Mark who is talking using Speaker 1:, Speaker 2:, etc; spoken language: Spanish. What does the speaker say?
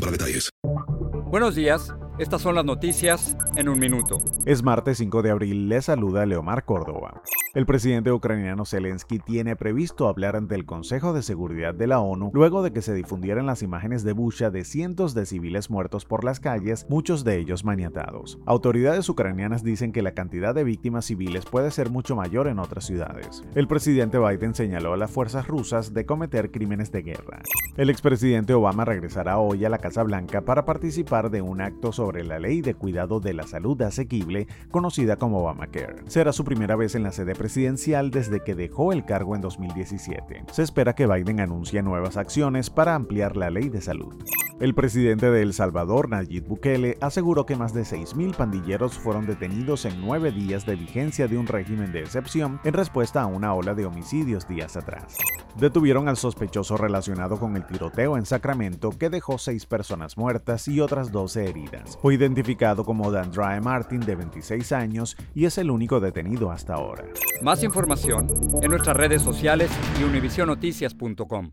Speaker 1: para detalles.
Speaker 2: Buenos días. Estas son las noticias en un minuto.
Speaker 3: Es martes 5 de abril, le saluda Leomar Córdoba. El presidente ucraniano Zelensky tiene previsto hablar ante el Consejo de Seguridad de la ONU luego de que se difundieran las imágenes de Busha de cientos de civiles muertos por las calles, muchos de ellos maniatados. Autoridades ucranianas dicen que la cantidad de víctimas civiles puede ser mucho mayor en otras ciudades. El presidente Biden señaló a las fuerzas rusas de cometer crímenes de guerra. El expresidente Obama regresará hoy a la Casa Blanca para participar de un acto sobre la Ley de Cuidado de la Salud Asequible, conocida como Obamacare. Será su primera vez en la sede presidencial desde que dejó el cargo en 2017. Se espera que Biden anuncie nuevas acciones para ampliar la ley de salud. El presidente de El Salvador, Nayib Bukele, aseguró que más de 6.000 pandilleros fueron detenidos en nueve días de vigencia de un régimen de excepción en respuesta a una ola de homicidios días atrás. Detuvieron al sospechoso relacionado con el tiroteo en Sacramento que dejó seis personas muertas y otras 12 heridas. Fue identificado como Dandrae Martin, de 26 años, y es el único detenido hasta ahora.
Speaker 2: Más información en nuestras redes sociales y univisionoticias.com.